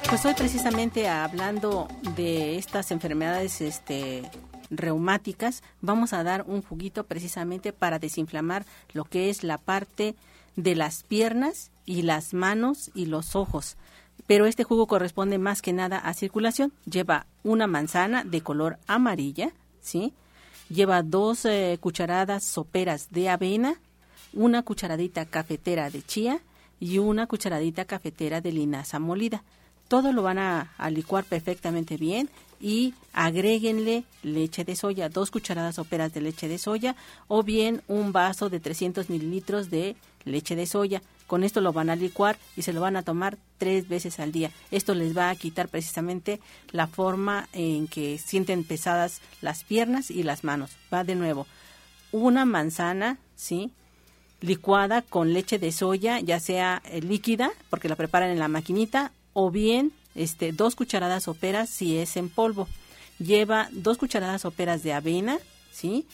Pues hoy precisamente hablando de estas enfermedades este, reumáticas, vamos a dar un juguito precisamente para desinflamar lo que es la parte de las piernas y las manos y los ojos. Pero este jugo corresponde más que nada a circulación. Lleva una manzana de color amarilla, ¿sí? Lleva dos eh, cucharadas soperas de avena, una cucharadita cafetera de chía y una cucharadita cafetera de linaza molida. Todo lo van a, a licuar perfectamente bien y agréguenle leche de soya, dos cucharadas soperas de leche de soya o bien un vaso de 300 mililitros de leche de soya. Con esto lo van a licuar y se lo van a tomar tres veces al día. Esto les va a quitar precisamente la forma en que sienten pesadas las piernas y las manos. Va de nuevo. Una manzana, ¿sí? Licuada con leche de soya, ya sea eh, líquida, porque la preparan en la maquinita, o bien este, dos cucharadas soperas si es en polvo. Lleva dos cucharadas soperas de avena, ¿sí?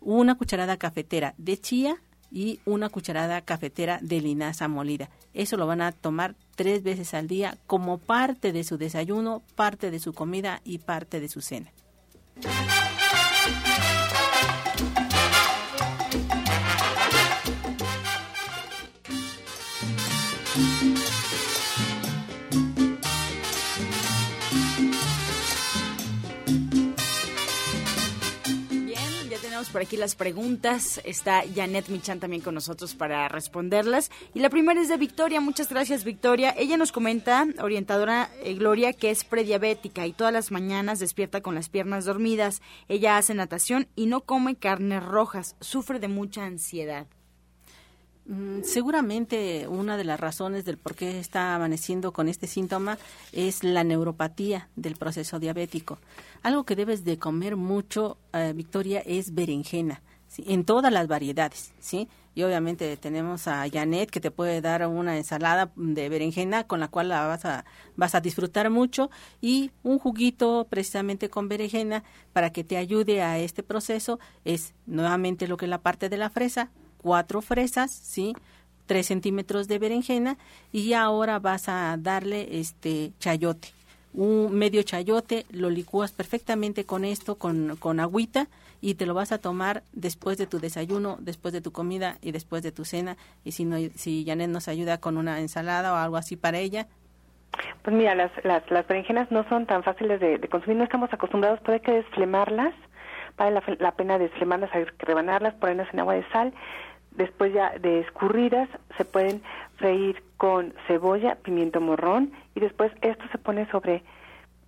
Una cucharada cafetera de chía y una cucharada cafetera de linaza molida. Eso lo van a tomar tres veces al día como parte de su desayuno, parte de su comida y parte de su cena. Por aquí las preguntas. Está Janet Michan también con nosotros para responderlas. Y la primera es de Victoria. Muchas gracias, Victoria. Ella nos comenta, orientadora eh, Gloria, que es prediabética y todas las mañanas despierta con las piernas dormidas. Ella hace natación y no come carnes rojas. Sufre de mucha ansiedad. Mm, seguramente una de las razones del por qué está amaneciendo con este síntoma es la neuropatía del proceso diabético. Algo que debes de comer mucho, eh, Victoria, es berenjena, en todas las variedades, ¿sí? Y obviamente tenemos a Janet que te puede dar una ensalada de berenjena con la cual la vas a, vas a disfrutar mucho y un juguito precisamente con berenjena para que te ayude a este proceso es nuevamente lo que es la parte de la fresa, cuatro fresas, ¿sí? tres centímetros de berenjena y ahora vas a darle este chayote. Un medio chayote, lo licúas perfectamente con esto, con, con agüita y te lo vas a tomar después de tu desayuno, después de tu comida y después de tu cena. Y si, no, si Janet nos ayuda con una ensalada o algo así para ella, pues mira, las, las, berenjenas no son tan fáciles de, consumir, no estamos acostumbrados, puede que desflemarlas, vale la, la pena desflemarlas, rebanarlas, ponerlas en agua de sal, Después ya de escurridas se pueden freír con cebolla, pimiento morrón y después esto se pone sobre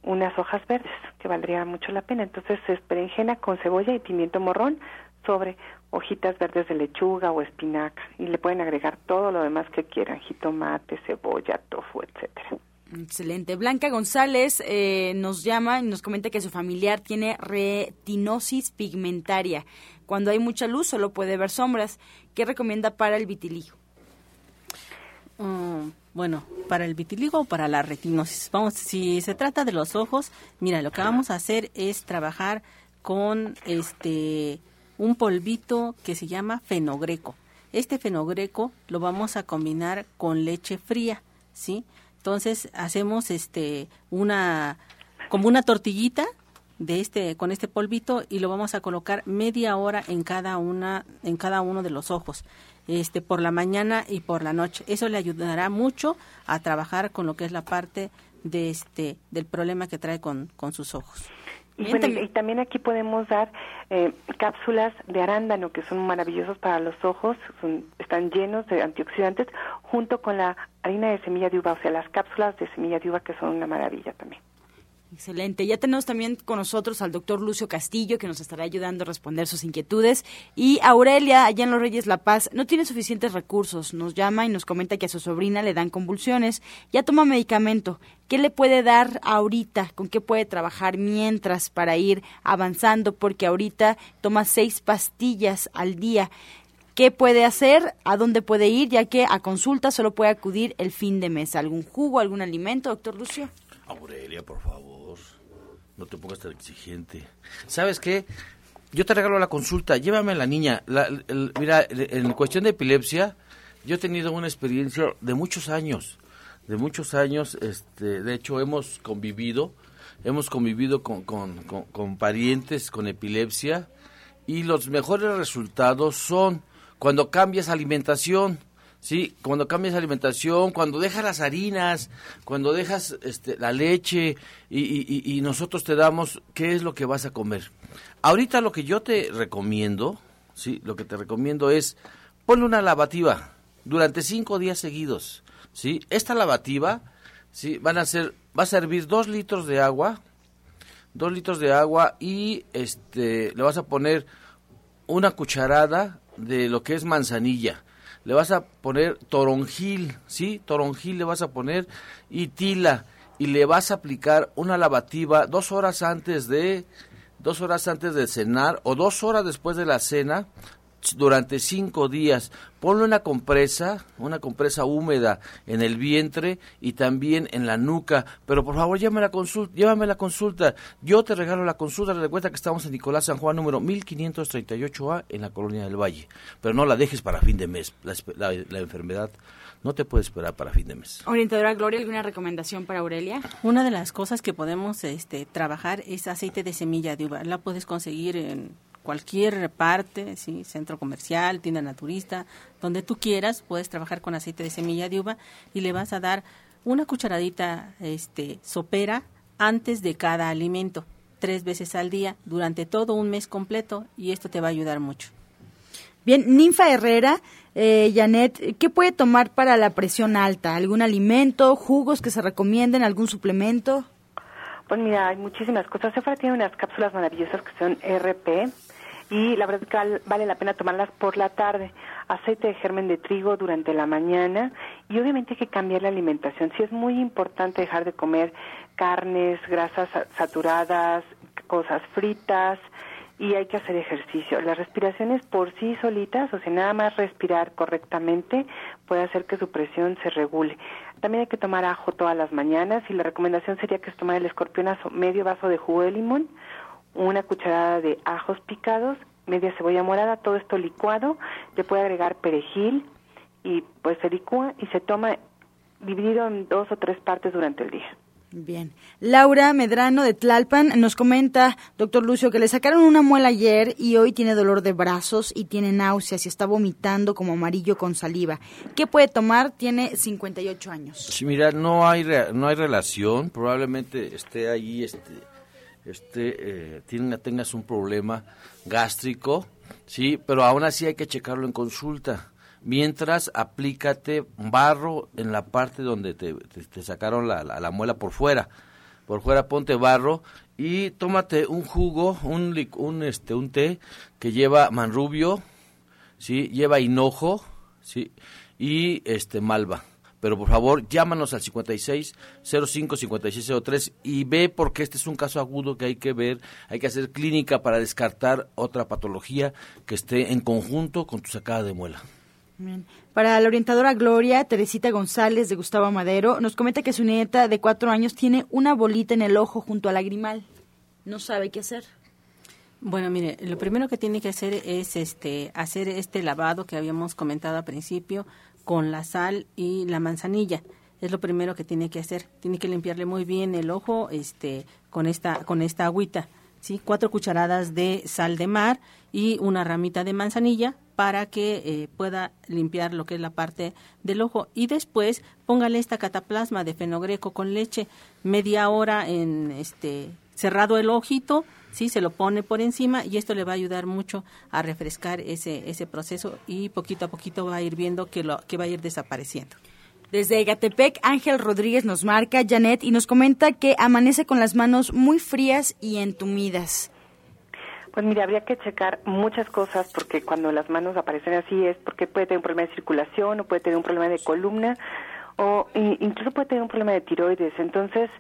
unas hojas verdes que valdría mucho la pena. Entonces es berenjena con cebolla y pimiento morrón sobre hojitas verdes de lechuga o espinaca y le pueden agregar todo lo demás que quieran, jitomate, cebolla, tofu, etcétera. Excelente. Blanca González eh, nos llama y nos comenta que su familiar tiene retinosis pigmentaria. Cuando hay mucha luz solo puede ver sombras. ¿Qué recomienda para el vitiligo? Mm, bueno, para el vitiligo o para la retinosis. Vamos, si se trata de los ojos, mira, lo que vamos a hacer es trabajar con este un polvito que se llama fenogreco. Este fenogreco lo vamos a combinar con leche fría, ¿sí? Entonces hacemos este una como una tortillita de este con este polvito y lo vamos a colocar media hora en cada una en cada uno de los ojos este por la mañana y por la noche. Eso le ayudará mucho a trabajar con lo que es la parte de este del problema que trae con, con sus ojos y, y también aquí podemos dar eh, cápsulas de arándano que son maravillosos para los ojos, están llenos de antioxidantes, junto con la harina de semilla de uva, o sea, las cápsulas de semilla de uva que son una maravilla también. Excelente. Ya tenemos también con nosotros al doctor Lucio Castillo, que nos estará ayudando a responder sus inquietudes. Y Aurelia, allá en Los Reyes La Paz, no tiene suficientes recursos. Nos llama y nos comenta que a su sobrina le dan convulsiones. Ya toma medicamento. ¿Qué le puede dar ahorita? ¿Con qué puede trabajar mientras para ir avanzando? Porque ahorita toma seis pastillas al día. ¿Qué puede hacer? ¿A dónde puede ir? Ya que a consulta solo puede acudir el fin de mes. ¿Algún jugo, algún alimento, doctor Lucio? Aurelia, por favor no te pongas tan exigente. ¿Sabes qué? Yo te regalo la consulta, llévame a la niña. mira, en cuestión de epilepsia, yo he tenido una experiencia de muchos años, de muchos años, este, de hecho hemos convivido, hemos convivido con, con, con parientes con epilepsia y los mejores resultados son cuando cambias alimentación Sí, cuando cambias alimentación, cuando dejas las harinas, cuando dejas este, la leche y, nosotros te damos qué es lo que vas a comer. Ahorita lo que yo te recomiendo, sí, lo que te recomiendo es ponle una lavativa durante cinco días seguidos, sí. Esta lavativa, sí, van a ser, va a servir dos litros de agua, dos litros de agua y este, le vas a poner una cucharada de lo que es manzanilla le vas a poner toronjil, ¿sí? Toronjil le vas a poner y tila y le vas a aplicar una lavativa dos horas antes de dos horas antes de cenar o dos horas después de la cena durante cinco días. Ponle una compresa, una compresa húmeda en el vientre y también en la nuca. Pero por favor, llévame la consulta. Llévame la consulta. Yo te regalo la consulta. Recuerda que estamos en Nicolás San Juan número 1538A en la Colonia del Valle. Pero no la dejes para fin de mes. La, la enfermedad no te puede esperar para fin de mes. Orientadora Gloria, ¿alguna recomendación para Aurelia? Una de las cosas que podemos este, trabajar es aceite de semilla de uva. La puedes conseguir en cualquier parte, ¿sí? centro comercial, tienda naturista, donde tú quieras, puedes trabajar con aceite de semilla de uva y le vas a dar una cucharadita este, sopera antes de cada alimento, tres veces al día, durante todo un mes completo y esto te va a ayudar mucho. Bien, Ninfa Herrera, eh, Janet, ¿qué puede tomar para la presión alta? ¿Algún alimento, jugos que se recomienden, algún suplemento? Pues mira, hay muchísimas cosas. Sephora tiene unas cápsulas maravillosas que son RP, y la verdad que vale la pena tomarlas por la tarde. Aceite de germen de trigo durante la mañana y obviamente hay que cambiar la alimentación. Sí es muy importante dejar de comer carnes, grasas saturadas, cosas fritas y hay que hacer ejercicio. Las respiraciones por sí solitas, o sea, nada más respirar correctamente puede hacer que su presión se regule. También hay que tomar ajo todas las mañanas y la recomendación sería que es tomar el escorpionazo, medio vaso de jugo de limón una cucharada de ajos picados, media cebolla morada, todo esto licuado, le puede agregar perejil y pues se licúa y se toma dividido en dos o tres partes durante el día. Bien. Laura Medrano de Tlalpan nos comenta, doctor Lucio, que le sacaron una muela ayer y hoy tiene dolor de brazos y tiene náuseas y está vomitando como amarillo con saliva. ¿Qué puede tomar? Tiene 58 años. Sí, mira, no hay, no hay relación. Probablemente esté ahí este, este, eh, tengas un problema gástrico, sí, pero aún así hay que checarlo en consulta. Mientras, aplícate barro en la parte donde te, sacaron la, la, muela por fuera. Por fuera ponte barro y tómate un jugo, un, un, este, un té que lleva manrubio, sí, lleva hinojo, sí, y este malva pero por favor llámanos al 56 05 5603 y ve porque este es un caso agudo que hay que ver, hay que hacer clínica para descartar otra patología que esté en conjunto con tu sacada de muela. Para la orientadora Gloria, Teresita González de Gustavo Madero nos comenta que su nieta de cuatro años tiene una bolita en el ojo junto al lagrimal. No sabe qué hacer. Bueno, mire, lo primero que tiene que hacer es este hacer este lavado que habíamos comentado al principio con la sal y la manzanilla. Es lo primero que tiene que hacer. Tiene que limpiarle muy bien el ojo este con esta con esta agüita, ¿sí? Cuatro cucharadas de sal de mar y una ramita de manzanilla para que eh, pueda limpiar lo que es la parte del ojo y después póngale esta cataplasma de fenogreco con leche media hora en este cerrado el ojito sí se lo pone por encima y esto le va a ayudar mucho a refrescar ese ese proceso y poquito a poquito va a ir viendo que lo que va a ir desapareciendo desde Egatepec, Ángel Rodríguez nos marca, Janet, y nos comenta que amanece con las manos muy frías y entumidas. Pues mira, habría que checar muchas cosas porque cuando las manos aparecen así es porque puede tener un problema de circulación o puede tener un problema de columna o incluso puede tener un problema de tiroides. Entonces,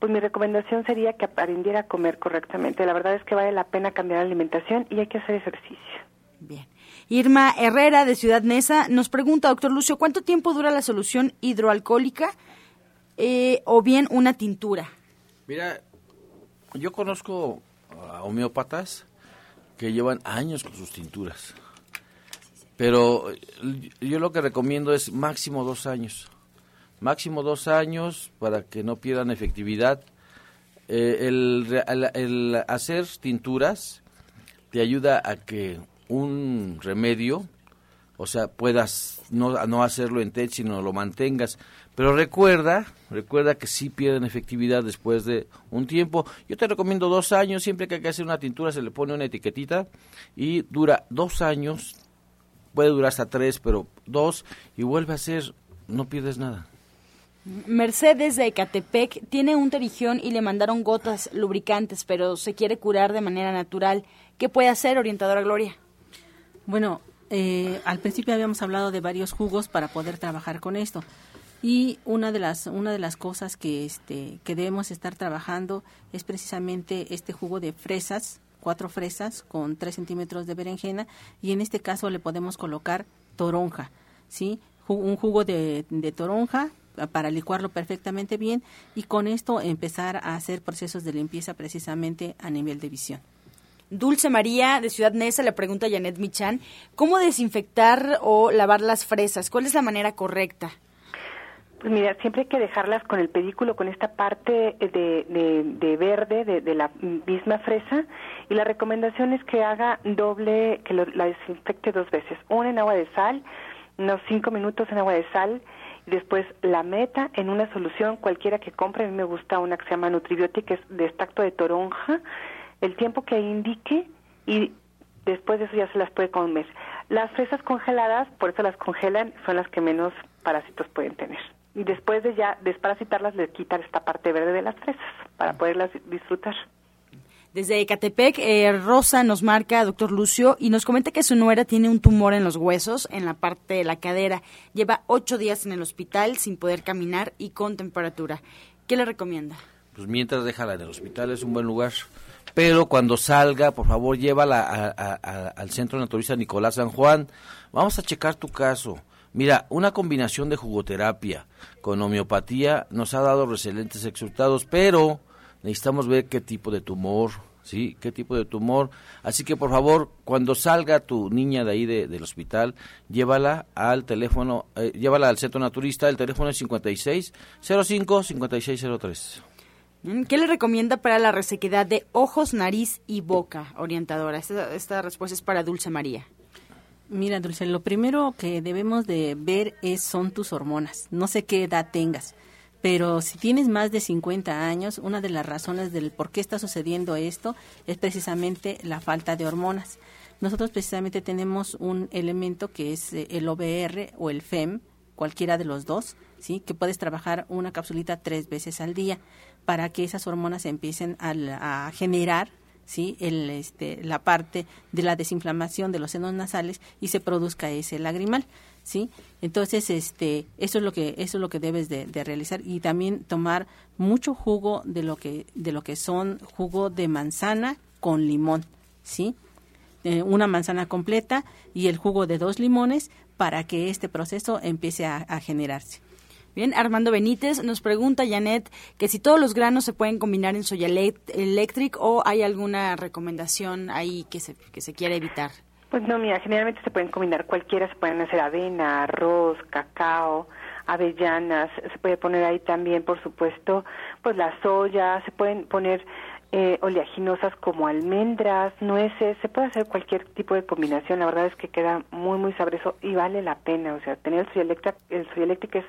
pues mi recomendación sería que aprendiera a comer correctamente. La verdad es que vale la pena cambiar la alimentación y hay que hacer ejercicio. Bien. Irma Herrera de Ciudad Neza nos pregunta, doctor Lucio, ¿cuánto tiempo dura la solución hidroalcohólica eh, o bien una tintura? Mira, yo conozco a homeópatas que llevan años con sus tinturas. Pero yo lo que recomiendo es máximo dos años. Máximo dos años para que no pierdan efectividad. Eh, el, hacer tinturas te ayuda a que un remedio, o sea, puedas no, no hacerlo en té, sino lo mantengas. Pero recuerda, recuerda que sí pierden efectividad después de un tiempo. Yo te recomiendo dos años, siempre que hay que hacer una tintura se le pone una etiquetita y dura dos años, puede durar hasta tres, pero dos y vuelve a ser, no pierdes nada. Mercedes de Ecatepec tiene un terigión y le mandaron gotas lubricantes, pero se quiere curar de manera natural. ¿Qué puede hacer, orientadora Gloria? Bueno, eh, al principio habíamos hablado de varios jugos para poder trabajar con esto. Y una de las, una de las cosas que, este, que debemos estar trabajando es precisamente este jugo de fresas, cuatro fresas con tres centímetros de berenjena y en este caso le podemos colocar toronja, ¿sí? Un jugo de, de toronja para licuarlo perfectamente bien y con esto empezar a hacer procesos de limpieza precisamente a nivel de visión. Dulce María de Ciudad Neza le pregunta a Janet Michan, ¿cómo desinfectar o lavar las fresas? ¿Cuál es la manera correcta? Pues mira, siempre hay que dejarlas con el pedículo, con esta parte de, verde de, la misma fresa. Y la recomendación es que haga doble, que la desinfecte dos veces. Una en agua de sal, unos cinco minutos en agua de sal. Y después la meta en una solución cualquiera que compre. A mí me gusta una que se llama Nutribiotic, que es de extracto de toronja. El tiempo que indique y después de eso ya se las puede comer. Las fresas congeladas, por eso las congelan, son las que menos parásitos pueden tener y después de ya desparasitarlas le quitar esta parte verde de las fresas para poderlas disfrutar. Desde Ecatepec, eh, Rosa nos marca, doctor Lucio, y nos comenta que su nuera tiene un tumor en los huesos, en la parte de la cadera. Lleva ocho días en el hospital sin poder caminar y con temperatura. ¿Qué le recomienda? Pues mientras déjala en el hospital, es un buen lugar. Pero cuando salga, por favor, llévala al Centro Naturista Nicolás San Juan. Vamos a checar tu caso Mira, una combinación de jugoterapia con homeopatía nos ha dado excelentes resultados, pero necesitamos ver qué tipo de tumor, ¿sí? ¿Qué tipo de tumor? Así que, por favor, cuando salga tu niña de ahí del hospital, llévala al teléfono, eh, llévala al centro naturista, el teléfono es 56 05 5603. ¿Qué le recomienda para la resequedad de ojos, nariz y boca, orientadora? Esta, esta respuesta es para Dulce María. Mira, Dulce, lo primero que debemos de ver es son tus hormonas. No sé qué edad tengas, pero si tienes más de 50 años, una de las razones del por qué está sucediendo esto es precisamente la falta de hormonas. Nosotros precisamente tenemos un elemento que es eh, el OBR o el FEM, cualquiera de los dos, ¿sí? que puedes trabajar una capsulita tres veces al día para que esas hormonas empiecen a, a generar ¿sí? El, este, la parte de la desinflamación de los senos nasales y se produzca ese lagrimal. ¿Sí? Entonces, este, eso es lo que eso es lo que debes de, realizar y también tomar mucho jugo de lo que de lo que son jugo de manzana con limón, ¿sí? Eh, una manzana completa y el jugo de dos limones para que este proceso empiece a, generarse. Bien, Armando Benítez nos pregunta, Janet, que si todos los granos se pueden combinar en soya electric o hay alguna recomendación ahí que se, que se quiera evitar. Pues no, mira, generalmente se pueden combinar cualquiera, se pueden hacer avena, arroz, cacao, avellanas, se puede poner ahí también, por supuesto, pues la soya, se pueden poner eh, oleaginosas como almendras, nueces, se puede hacer cualquier tipo de combinación, la verdad es que queda muy, muy sabroso y vale la pena, o sea, tener el soya eléctrica, el soya eléctrica es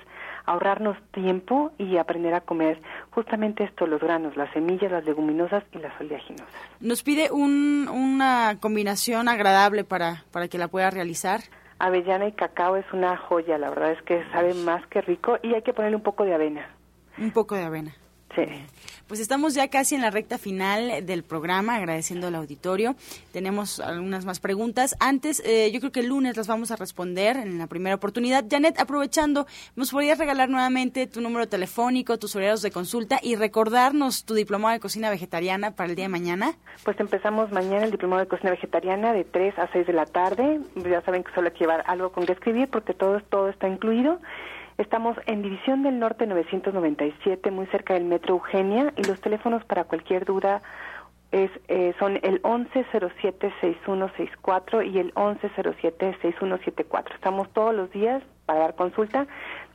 ahorrarnos tiempo y aprender a comer justamente esto, los granos, las semillas, las leguminosas y las oleaginosas. Nos pide un, una combinación agradable para, para que la pueda realizar. Avellana y cacao es una joya, la verdad es que sabe más que rico y hay que ponerle un poco de avena. Un poco de avena. Sí. Pues estamos ya casi en la recta final del programa, agradeciendo al auditorio. Tenemos algunas más preguntas. Antes, eh, yo creo que el lunes las vamos a responder en la primera oportunidad. Janet, aprovechando, ¿nos podrías regalar nuevamente tu número telefónico, tus horarios de consulta y recordarnos tu diplomado de cocina vegetariana para el día de mañana? Pues empezamos mañana el diplomado de cocina vegetariana de 3 a 6 de la tarde. Ya saben que solo hay que llevar algo con que escribir porque todo, todo está incluido. Estamos en División del Norte 997, muy cerca del Metro Eugenia, y los teléfonos para cualquier duda es, eh, son el 1107-6164 y el 1107-6174. Estamos todos los días para dar consulta,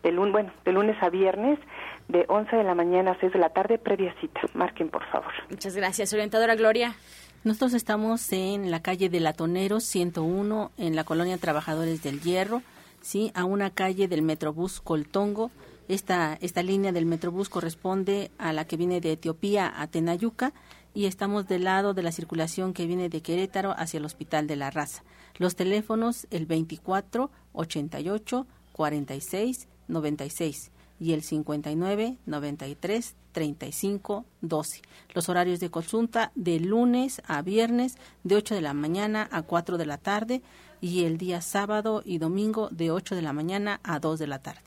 de, bueno, de lunes a viernes, de 11 de la mañana a 6 de la tarde, previa cita. Marquen, por favor. Muchas gracias. Orientadora Gloria. Nosotros estamos en la calle de Latoneros 101, en la colonia Trabajadores del Hierro. ¿Sí? a una calle del Metrobús Coltongo. Esta, esta línea del Metrobús corresponde a la que viene de Etiopía a Tenayuca y estamos del lado de la circulación que viene de Querétaro hacia el Hospital de la Raza. Los teléfonos el 24 88 46 96 y el 59 93 35 12. Los horarios de consulta de lunes a viernes de 8 de la mañana a 4 de la tarde y el día sábado y domingo de 8 de la mañana a 2 de la tarde.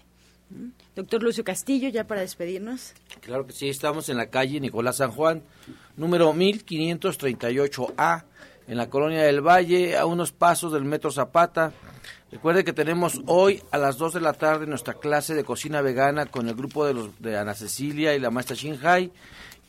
Doctor Lucio Castillo, ya para despedirnos. Claro que sí, estamos en la calle Nicolás San Juan, número 1538A, en la colonia del Valle, a unos pasos del Metro Zapata. Recuerde que tenemos hoy a las 2 de la tarde nuestra clase de cocina vegana con el grupo de, los, de Ana Cecilia y la maestra Shinhai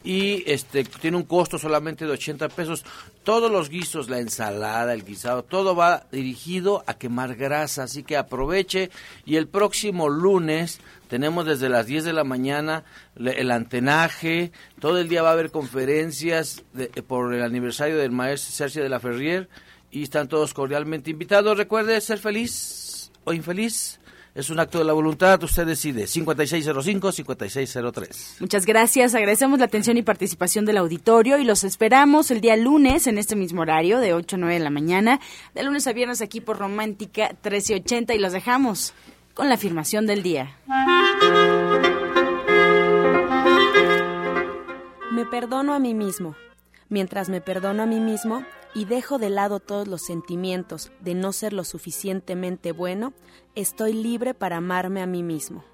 y este tiene un costo solamente de 80 pesos. Todos los guisos, la ensalada, el guisado, todo va dirigido a quemar grasa, así que aproveche y el próximo lunes tenemos desde las 10 de la mañana el antenaje, todo el día va a haber conferencias por el aniversario del maestro Sergio de la Ferrier y están todos cordialmente invitados. Recuerde ser feliz o infeliz es un acto de la voluntad, usted decide. 5605-5603. Muchas gracias, agradecemos la atención y participación del auditorio y los esperamos el día lunes en este mismo horario de 8 a 9 de la mañana, de lunes a viernes aquí por Romántica 1380 y los dejamos con la afirmación del día. Me perdono a mí mismo. Mientras me perdono a mí mismo, y dejo de lado todos los sentimientos de no ser lo suficientemente bueno, estoy libre para amarme a mí mismo.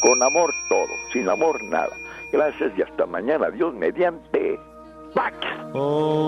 Con amor todo, sin amor nada. Gracias y hasta mañana. Dios mediante. back. Oh.